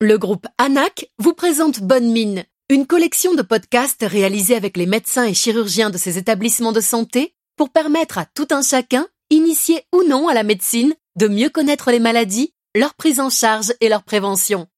Le groupe ANAC vous présente Bonne Mine, une collection de podcasts réalisés avec les médecins et chirurgiens de ces établissements de santé pour permettre à tout un chacun, initié ou non à la médecine, de mieux connaître les maladies, leur prise en charge et leur prévention.